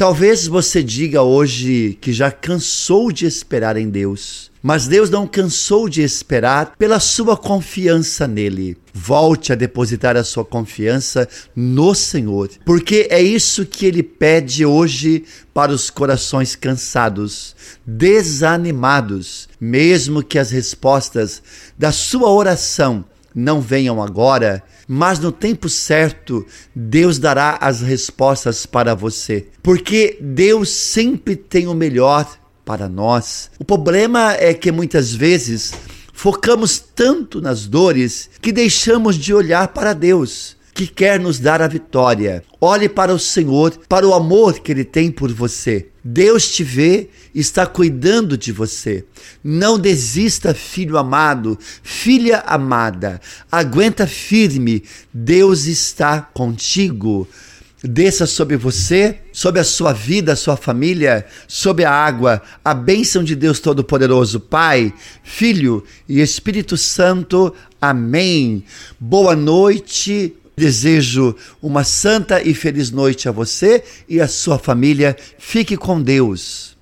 Talvez você diga hoje que já cansou de esperar em Deus. Mas Deus não cansou de esperar pela sua confiança nele. Volte a depositar a sua confiança no Senhor, porque é isso que ele pede hoje para os corações cansados, desanimados, mesmo que as respostas da sua oração não venham agora, mas no tempo certo, Deus dará as respostas para você. Porque Deus sempre tem o melhor para nós. O problema é que muitas vezes focamos tanto nas dores que deixamos de olhar para Deus, que quer nos dar a vitória. Olhe para o Senhor, para o amor que Ele tem por você. Deus te vê, está cuidando de você. Não desista, filho amado, filha amada. Aguenta firme, Deus está contigo desça sobre você, sobre a sua vida, a sua família, sobre a água, a bênção de Deus Todo-Poderoso, Pai, Filho e Espírito Santo. Amém. Boa noite. Desejo uma santa e feliz noite a você e a sua família. Fique com Deus.